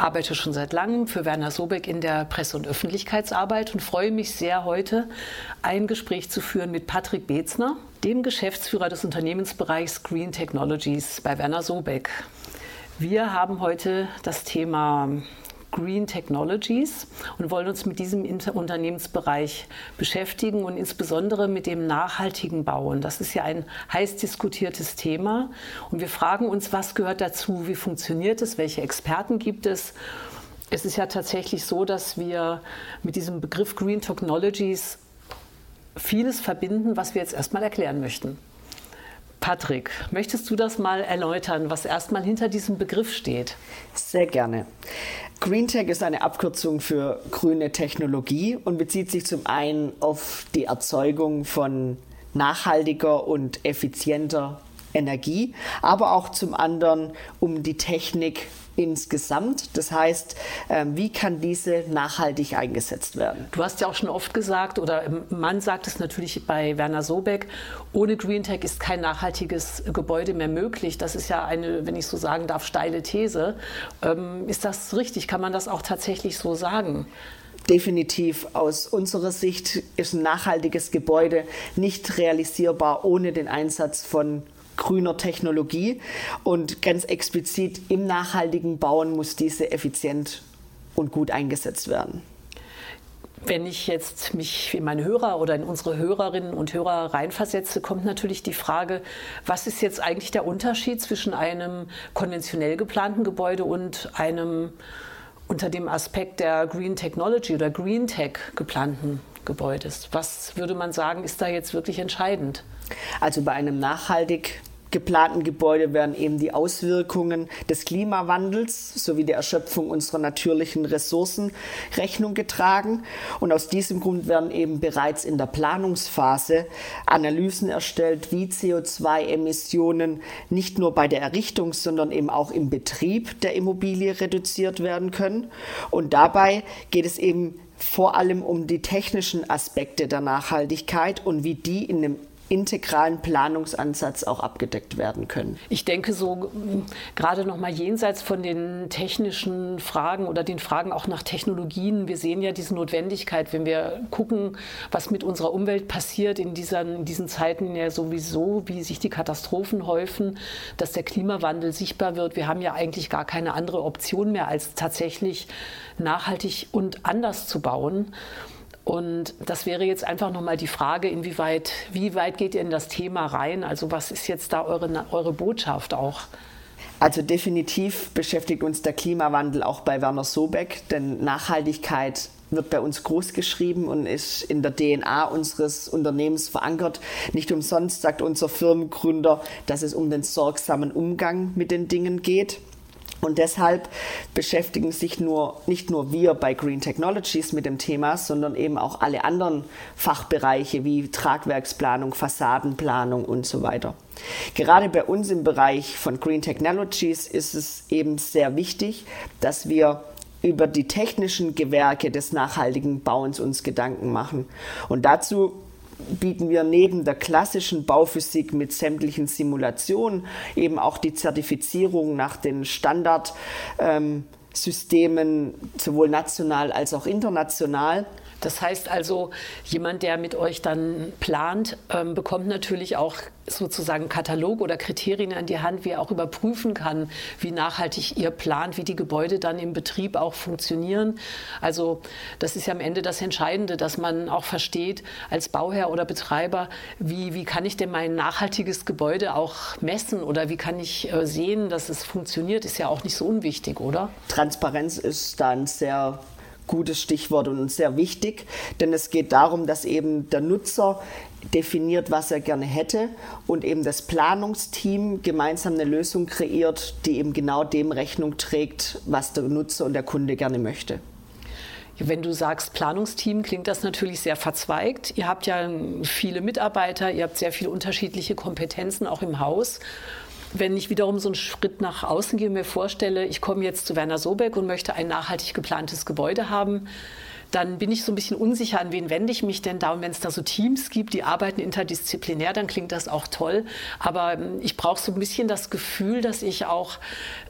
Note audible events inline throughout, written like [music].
arbeite schon seit langem für Werner Sobeck in der Presse- und Öffentlichkeitsarbeit und freue mich sehr, heute ein Gespräch zu führen mit Patrick Bezner, dem Geschäftsführer des Unternehmensbereichs Green Technologies bei Werner Sobeck. Wir haben heute das Thema Green Technologies und wollen uns mit diesem Unternehmensbereich beschäftigen und insbesondere mit dem nachhaltigen Bauen. Das ist ja ein heiß diskutiertes Thema und wir fragen uns, was gehört dazu, wie funktioniert es, welche Experten gibt es. Es ist ja tatsächlich so, dass wir mit diesem Begriff Green Technologies vieles verbinden, was wir jetzt erstmal erklären möchten. Patrick, möchtest du das mal erläutern, was erstmal hinter diesem Begriff steht? Sehr gerne. Green Tech ist eine Abkürzung für grüne Technologie und bezieht sich zum einen auf die Erzeugung von nachhaltiger und effizienter Energie, aber auch zum anderen um die Technik insgesamt. Das heißt, ähm, wie kann diese nachhaltig eingesetzt werden? Du hast ja auch schon oft gesagt, oder man sagt es natürlich bei Werner Sobeck, ohne Green Tech ist kein nachhaltiges Gebäude mehr möglich. Das ist ja eine, wenn ich so sagen darf, steile These. Ähm, ist das richtig? Kann man das auch tatsächlich so sagen? Definitiv aus unserer Sicht ist ein nachhaltiges Gebäude nicht realisierbar ohne den Einsatz von grüner Technologie. Und ganz explizit im nachhaltigen Bauen muss diese effizient und gut eingesetzt werden. Wenn ich jetzt mich in meine Hörer oder in unsere Hörerinnen und Hörer reinversetze, kommt natürlich die Frage, was ist jetzt eigentlich der Unterschied zwischen einem konventionell geplanten Gebäude und einem unter dem Aspekt der Green Technology oder Green Tech geplanten Gebäudes? Was würde man sagen, ist da jetzt wirklich entscheidend? Also bei einem nachhaltig geplanten Gebäude werden eben die Auswirkungen des Klimawandels sowie der Erschöpfung unserer natürlichen Ressourcen Rechnung getragen. Und aus diesem Grund werden eben bereits in der Planungsphase Analysen erstellt, wie CO2-Emissionen nicht nur bei der Errichtung, sondern eben auch im Betrieb der Immobilie reduziert werden können. Und dabei geht es eben vor allem um die technischen Aspekte der Nachhaltigkeit und wie die in einem integralen Planungsansatz auch abgedeckt werden können. Ich denke so gerade noch mal jenseits von den technischen Fragen oder den Fragen auch nach Technologien. Wir sehen ja diese Notwendigkeit, wenn wir gucken, was mit unserer Umwelt passiert in, dieser, in diesen Zeiten ja sowieso, wie sich die Katastrophen häufen, dass der Klimawandel sichtbar wird. Wir haben ja eigentlich gar keine andere Option mehr, als tatsächlich nachhaltig und anders zu bauen. Und das wäre jetzt einfach nochmal die Frage, inwieweit, wie weit geht ihr in das Thema rein? Also was ist jetzt da eure, eure Botschaft auch? Also definitiv beschäftigt uns der Klimawandel auch bei Werner Sobeck, denn Nachhaltigkeit wird bei uns groß geschrieben und ist in der DNA unseres Unternehmens verankert. Nicht umsonst sagt unser Firmengründer, dass es um den sorgsamen Umgang mit den Dingen geht. Und deshalb beschäftigen sich nur, nicht nur wir bei Green Technologies mit dem Thema, sondern eben auch alle anderen Fachbereiche wie Tragwerksplanung, Fassadenplanung und so weiter. Gerade bei uns im Bereich von Green Technologies ist es eben sehr wichtig, dass wir über die technischen Gewerke des nachhaltigen Bauens uns Gedanken machen. Und dazu bieten wir neben der klassischen Bauphysik mit sämtlichen Simulationen eben auch die Zertifizierung nach den Standardsystemen, ähm, sowohl national als auch international. Das heißt also, jemand, der mit euch dann plant, ähm, bekommt natürlich auch sozusagen Katalog oder Kriterien an die Hand, wie er auch überprüfen kann, wie nachhaltig ihr plant, wie die Gebäude dann im Betrieb auch funktionieren. Also das ist ja am Ende das Entscheidende, dass man auch versteht als Bauherr oder Betreiber, wie, wie kann ich denn mein nachhaltiges Gebäude auch messen oder wie kann ich äh, sehen, dass es funktioniert, ist ja auch nicht so unwichtig, oder? Transparenz ist da ein sehr gutes Stichwort und sehr wichtig, denn es geht darum, dass eben der Nutzer definiert, was er gerne hätte und eben das Planungsteam gemeinsam eine Lösung kreiert, die eben genau dem Rechnung trägt, was der Nutzer und der Kunde gerne möchte. Wenn du sagst Planungsteam, klingt das natürlich sehr verzweigt. Ihr habt ja viele Mitarbeiter, ihr habt sehr viele unterschiedliche Kompetenzen auch im Haus. Wenn ich wiederum so einen Schritt nach außen gehe und mir vorstelle, ich komme jetzt zu Werner Sobeck und möchte ein nachhaltig geplantes Gebäude haben, dann bin ich so ein bisschen unsicher, an wen wende ich mich denn da. Und wenn es da so Teams gibt, die arbeiten interdisziplinär, dann klingt das auch toll. Aber ähm, ich brauche so ein bisschen das Gefühl, dass ich auch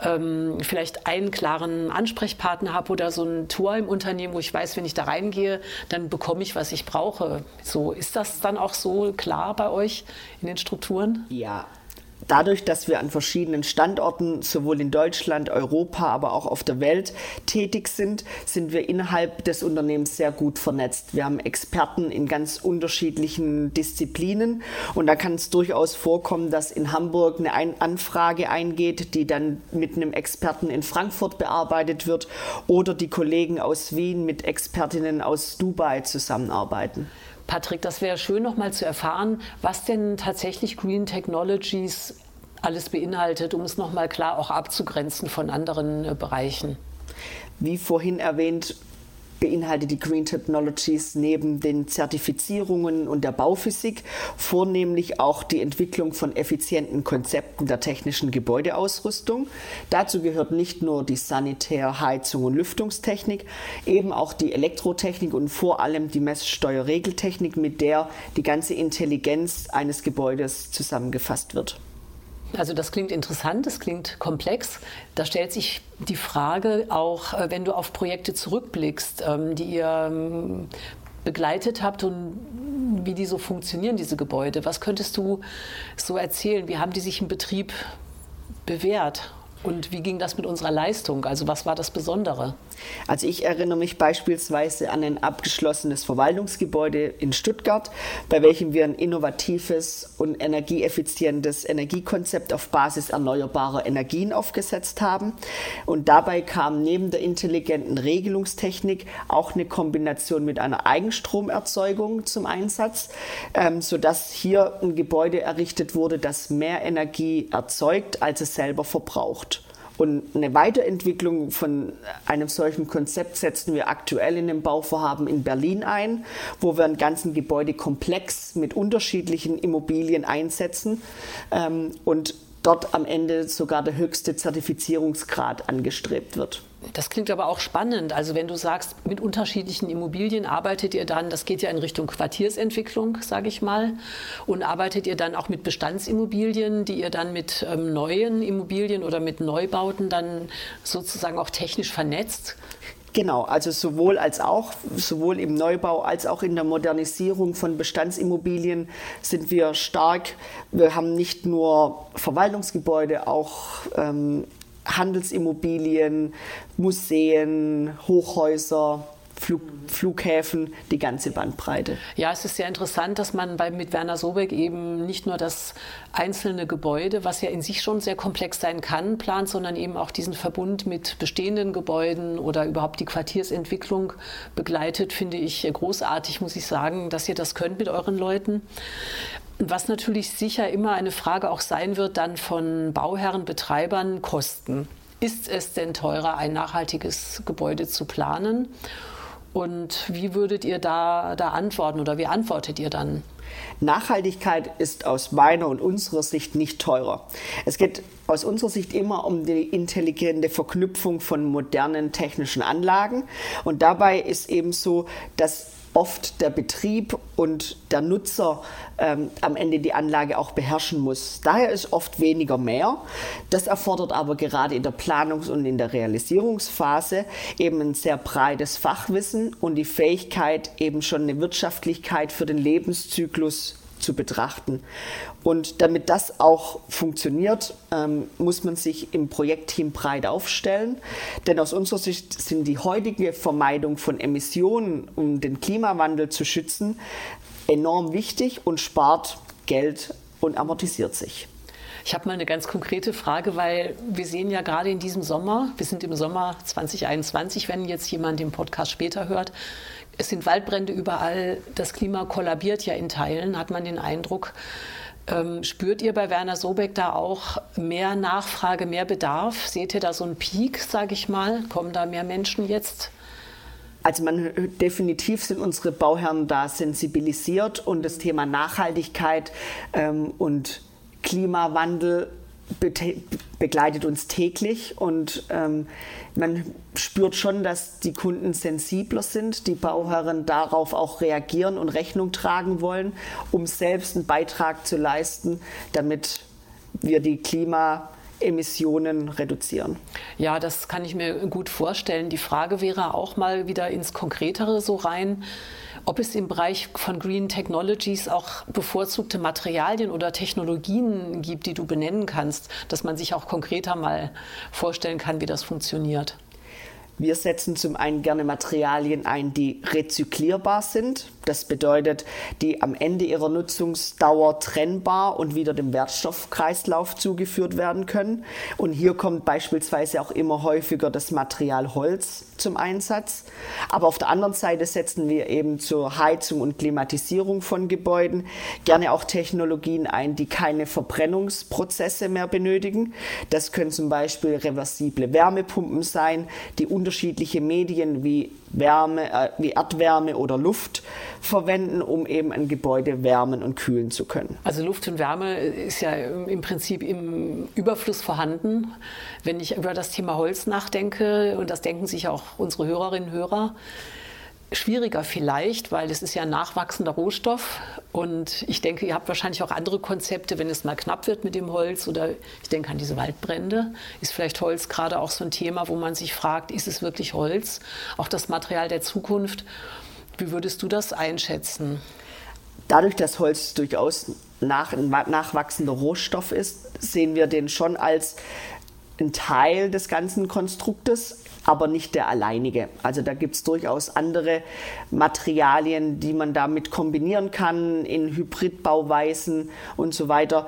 ähm, vielleicht einen klaren Ansprechpartner habe oder so ein Tor im Unternehmen, wo ich weiß, wenn ich da reingehe, dann bekomme ich, was ich brauche. So ist das dann auch so klar bei euch in den Strukturen? Ja, Dadurch, dass wir an verschiedenen Standorten sowohl in Deutschland, Europa, aber auch auf der Welt tätig sind, sind wir innerhalb des Unternehmens sehr gut vernetzt. Wir haben Experten in ganz unterschiedlichen Disziplinen und da kann es durchaus vorkommen, dass in Hamburg eine Anfrage eingeht, die dann mit einem Experten in Frankfurt bearbeitet wird oder die Kollegen aus Wien mit Expertinnen aus Dubai zusammenarbeiten. Patrick, das wäre schön noch mal zu erfahren, was denn tatsächlich Green Technologies alles beinhaltet, um es noch mal klar auch abzugrenzen von anderen äh, Bereichen. Wie vorhin erwähnt, beinhaltet die Green Technologies neben den Zertifizierungen und der Bauphysik vornehmlich auch die Entwicklung von effizienten Konzepten der technischen Gebäudeausrüstung. Dazu gehört nicht nur die Sanitär-, Heizung und Lüftungstechnik, eben auch die Elektrotechnik und vor allem die Messsteuerregeltechnik, mit der die ganze Intelligenz eines Gebäudes zusammengefasst wird. Also das klingt interessant, das klingt komplex. Da stellt sich die Frage auch, äh, wenn du auf Projekte zurückblickst, ähm, die ihr ähm, begleitet habt und wie die so funktionieren, diese Gebäude. Was könntest du so erzählen? Wie haben die sich im Betrieb bewährt? Und wie ging das mit unserer Leistung? Also was war das Besondere? Also ich erinnere mich beispielsweise an ein abgeschlossenes Verwaltungsgebäude in Stuttgart, bei welchem wir ein innovatives und energieeffizientes Energiekonzept auf Basis erneuerbarer Energien aufgesetzt haben. Und dabei kam neben der intelligenten Regelungstechnik auch eine Kombination mit einer Eigenstromerzeugung zum Einsatz, ähm, sodass hier ein Gebäude errichtet wurde, das mehr Energie erzeugt, als es selber verbraucht. Und eine Weiterentwicklung von einem solchen Konzept setzen wir aktuell in dem Bauvorhaben in Berlin ein, wo wir einen ganzen Gebäudekomplex mit unterschiedlichen Immobilien einsetzen ähm, und dort am Ende sogar der höchste Zertifizierungsgrad angestrebt wird. Das klingt aber auch spannend. Also wenn du sagst, mit unterschiedlichen Immobilien arbeitet ihr dann, das geht ja in Richtung Quartiersentwicklung, sage ich mal, und arbeitet ihr dann auch mit Bestandsimmobilien, die ihr dann mit ähm, neuen Immobilien oder mit Neubauten dann sozusagen auch technisch vernetzt? Genau, also sowohl als auch, sowohl im Neubau als auch in der Modernisierung von Bestandsimmobilien sind wir stark. Wir haben nicht nur Verwaltungsgebäude, auch ähm, Handelsimmobilien, Museen, Hochhäuser, Flug, Flughäfen, die ganze Bandbreite. Ja, es ist sehr interessant, dass man bei, mit Werner Sobeck eben nicht nur das einzelne Gebäude, was ja in sich schon sehr komplex sein kann, plant, sondern eben auch diesen Verbund mit bestehenden Gebäuden oder überhaupt die Quartiersentwicklung begleitet, finde ich großartig, muss ich sagen, dass ihr das könnt mit euren Leuten. Was natürlich sicher immer eine Frage auch sein wird, dann von Bauherren, Betreibern, Kosten. Ist es denn teurer, ein nachhaltiges Gebäude zu planen? Und wie würdet ihr da, da antworten oder wie antwortet ihr dann? Nachhaltigkeit ist aus meiner und unserer Sicht nicht teurer. Es geht aus unserer Sicht immer um die intelligente Verknüpfung von modernen technischen Anlagen. Und dabei ist eben so, dass oft der Betrieb und der Nutzer ähm, am Ende die Anlage auch beherrschen muss. Daher ist oft weniger mehr. Das erfordert aber gerade in der Planungs- und in der Realisierungsphase eben ein sehr breites Fachwissen und die Fähigkeit, eben schon eine Wirtschaftlichkeit für den Lebenszyklus zu betrachten. Und damit das auch funktioniert, ähm, muss man sich im Projektteam breit aufstellen. Denn aus unserer Sicht sind die heutige Vermeidung von Emissionen, um den Klimawandel zu schützen, enorm wichtig und spart Geld und amortisiert sich. Ich habe mal eine ganz konkrete Frage, weil wir sehen ja gerade in diesem Sommer, wir sind im Sommer 2021, wenn jetzt jemand den Podcast später hört, es sind Waldbrände überall, das Klima kollabiert ja in Teilen, hat man den Eindruck. Ähm, spürt ihr bei Werner Sobeck da auch mehr Nachfrage, mehr Bedarf? Seht ihr da so einen Peak, sage ich mal? Kommen da mehr Menschen jetzt? Also man definitiv sind unsere Bauherren da sensibilisiert und das Thema Nachhaltigkeit ähm, und Klimawandel begleitet uns täglich und ähm, man spürt schon, dass die Kunden sensibler sind, die Bauherren darauf auch reagieren und Rechnung tragen wollen, um selbst einen Beitrag zu leisten, damit wir die Klima Emissionen reduzieren. Ja, das kann ich mir gut vorstellen. Die Frage wäre auch mal wieder ins Konkretere so rein, ob es im Bereich von Green Technologies auch bevorzugte Materialien oder Technologien gibt, die du benennen kannst, dass man sich auch konkreter mal vorstellen kann, wie das funktioniert. Wir setzen zum einen gerne Materialien ein, die rezyklierbar sind. Das bedeutet, die am Ende ihrer Nutzungsdauer trennbar und wieder dem Wertstoffkreislauf zugeführt werden können. Und hier kommt beispielsweise auch immer häufiger das Material Holz zum Einsatz. Aber auf der anderen Seite setzen wir eben zur Heizung und Klimatisierung von Gebäuden gerne auch Technologien ein, die keine Verbrennungsprozesse mehr benötigen. Das können zum Beispiel reversible Wärmepumpen sein, die unterschiedliche Medien wie Wärme, äh, wie Erdwärme oder Luft verwenden, um eben ein Gebäude wärmen und kühlen zu können. Also Luft und Wärme ist ja im Prinzip im Überfluss vorhanden. Wenn ich über das Thema Holz nachdenke, und das denken sich auch unsere Hörerinnen und Hörer, schwieriger vielleicht, weil es ist ja ein nachwachsender Rohstoff und ich denke, ihr habt wahrscheinlich auch andere Konzepte, wenn es mal knapp wird mit dem Holz oder ich denke an diese Waldbrände, ist vielleicht Holz gerade auch so ein Thema, wo man sich fragt, ist es wirklich Holz, auch das Material der Zukunft. Wie würdest du das einschätzen? Dadurch, dass Holz durchaus nach, nachwachsender Rohstoff ist, sehen wir den schon als ein Teil des ganzen Konstruktes, aber nicht der alleinige. Also da gibt es durchaus andere Materialien, die man damit kombinieren kann in Hybridbauweisen und so weiter.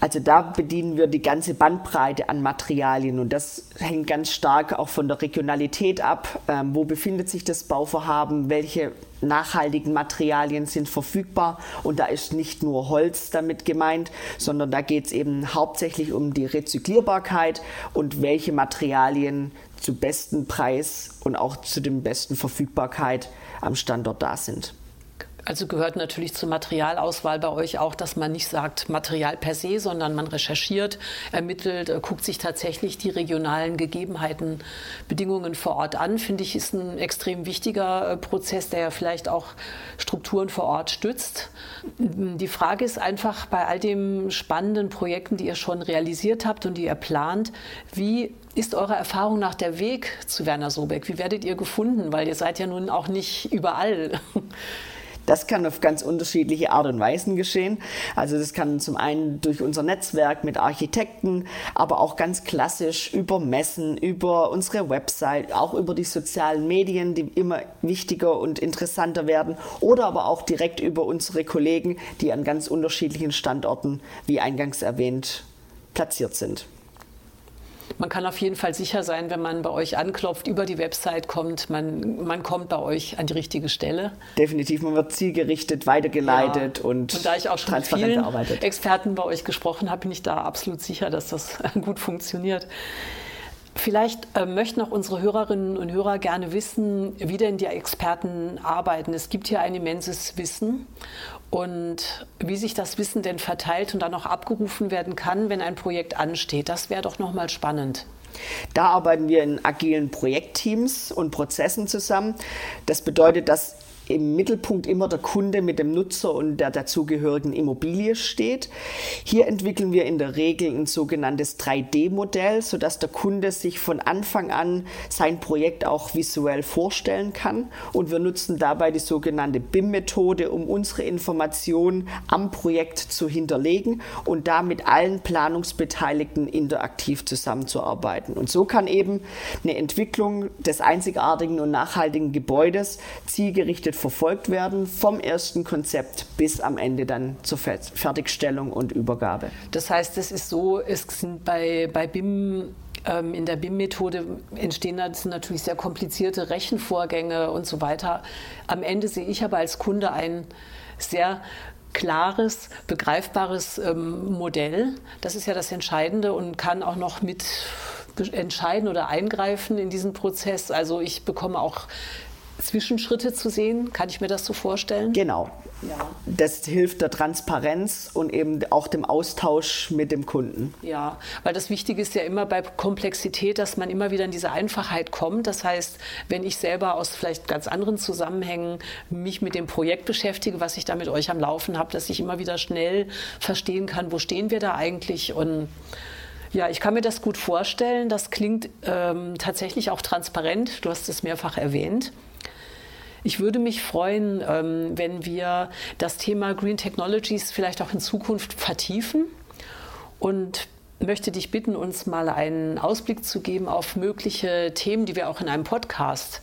Also da bedienen wir die ganze Bandbreite an Materialien und das hängt ganz stark auch von der Regionalität ab. Ähm, wo befindet sich das Bauvorhaben? Welche nachhaltigen Materialien sind verfügbar? Und da ist nicht nur Holz damit gemeint, sondern da geht es eben hauptsächlich um die Rezyklierbarkeit und welche Materialien zu besten Preis und auch zu dem besten Verfügbarkeit am Standort da sind. Also gehört natürlich zur Materialauswahl bei euch auch, dass man nicht sagt Material per se, sondern man recherchiert, ermittelt, äh, guckt sich tatsächlich die regionalen Gegebenheiten, Bedingungen vor Ort an. Finde ich, ist ein extrem wichtiger äh, Prozess, der ja vielleicht auch Strukturen vor Ort stützt. Die Frage ist einfach bei all den spannenden Projekten, die ihr schon realisiert habt und die ihr plant, wie ist eure Erfahrung nach der Weg zu Werner Sobeck? Wie werdet ihr gefunden? Weil ihr seid ja nun auch nicht überall. [laughs] Das kann auf ganz unterschiedliche Art und Weisen geschehen. Also das kann zum einen durch unser Netzwerk mit Architekten, aber auch ganz klassisch über Messen, über unsere Website, auch über die sozialen Medien, die immer wichtiger und interessanter werden oder aber auch direkt über unsere Kollegen, die an ganz unterschiedlichen Standorten, wie eingangs erwähnt, platziert sind. Man kann auf jeden Fall sicher sein, wenn man bei euch anklopft, über die Website kommt, man, man kommt bei euch an die richtige Stelle. Definitiv, man wird zielgerichtet weitergeleitet ja. und, und da ich auch schon mit vielen arbeitet. Experten bei euch gesprochen habe, bin ich da absolut sicher, dass das [laughs] gut funktioniert. Vielleicht äh, möchten auch unsere Hörerinnen und Hörer gerne wissen, wie denn die Experten arbeiten. Es gibt hier ein immenses Wissen und wie sich das Wissen denn verteilt und dann auch abgerufen werden kann, wenn ein Projekt ansteht. Das wäre doch nochmal spannend. Da arbeiten wir in agilen Projektteams und Prozessen zusammen. Das bedeutet, dass im Mittelpunkt immer der Kunde mit dem Nutzer und der dazugehörigen Immobilie steht. Hier entwickeln wir in der Regel ein sogenanntes 3D-Modell, sodass der Kunde sich von Anfang an sein Projekt auch visuell vorstellen kann. Und wir nutzen dabei die sogenannte BIM-Methode, um unsere Informationen am Projekt zu hinterlegen und da mit allen Planungsbeteiligten interaktiv zusammenzuarbeiten. Und so kann eben eine Entwicklung des einzigartigen und nachhaltigen Gebäudes zielgerichtet verfolgt werden, vom ersten Konzept bis am Ende dann zur Fertigstellung und Übergabe. Das heißt, es ist so, es sind bei, bei BIM ähm, in der BIM-Methode entstehen natürlich sehr komplizierte Rechenvorgänge und so weiter. Am Ende sehe ich aber als Kunde ein sehr klares, begreifbares ähm, Modell. Das ist ja das Entscheidende und kann auch noch mit entscheiden oder eingreifen in diesen Prozess. Also ich bekomme auch Zwischenschritte zu sehen. Kann ich mir das so vorstellen? Genau. Ja. Das hilft der Transparenz und eben auch dem Austausch mit dem Kunden. Ja, weil das Wichtige ist ja immer bei Komplexität, dass man immer wieder in diese Einfachheit kommt. Das heißt, wenn ich selber aus vielleicht ganz anderen Zusammenhängen mich mit dem Projekt beschäftige, was ich da mit euch am Laufen habe, dass ich immer wieder schnell verstehen kann, wo stehen wir da eigentlich und ja, ich kann mir das gut vorstellen. Das klingt ähm, tatsächlich auch transparent. Du hast es mehrfach erwähnt. Ich würde mich freuen, ähm, wenn wir das Thema Green Technologies vielleicht auch in Zukunft vertiefen und möchte dich bitten, uns mal einen Ausblick zu geben auf mögliche Themen, die wir auch in einem Podcast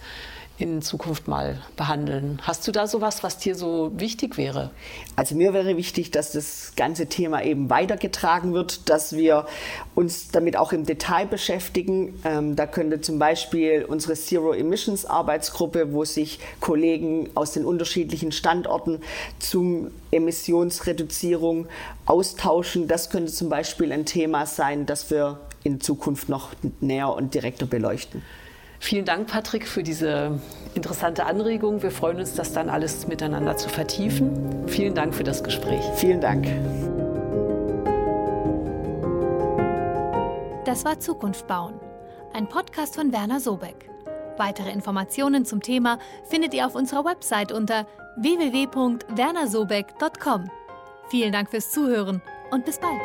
in Zukunft mal behandeln. Hast du da sowas, was dir so wichtig wäre? Also mir wäre wichtig, dass das ganze Thema eben weitergetragen wird, dass wir uns damit auch im Detail beschäftigen. Ähm, da könnte zum Beispiel unsere Zero Emissions Arbeitsgruppe, wo sich Kollegen aus den unterschiedlichen Standorten zum Emissionsreduzierung austauschen. Das könnte zum Beispiel ein Thema sein, das wir in Zukunft noch näher und direkter beleuchten. Vielen Dank, Patrick, für diese interessante Anregung. Wir freuen uns, das dann alles miteinander zu vertiefen. Vielen Dank für das Gespräch. Vielen Dank. Das war Zukunft bauen, ein Podcast von Werner Sobeck. Weitere Informationen zum Thema findet ihr auf unserer Website unter www.wernersobeck.com. Vielen Dank fürs Zuhören und bis bald.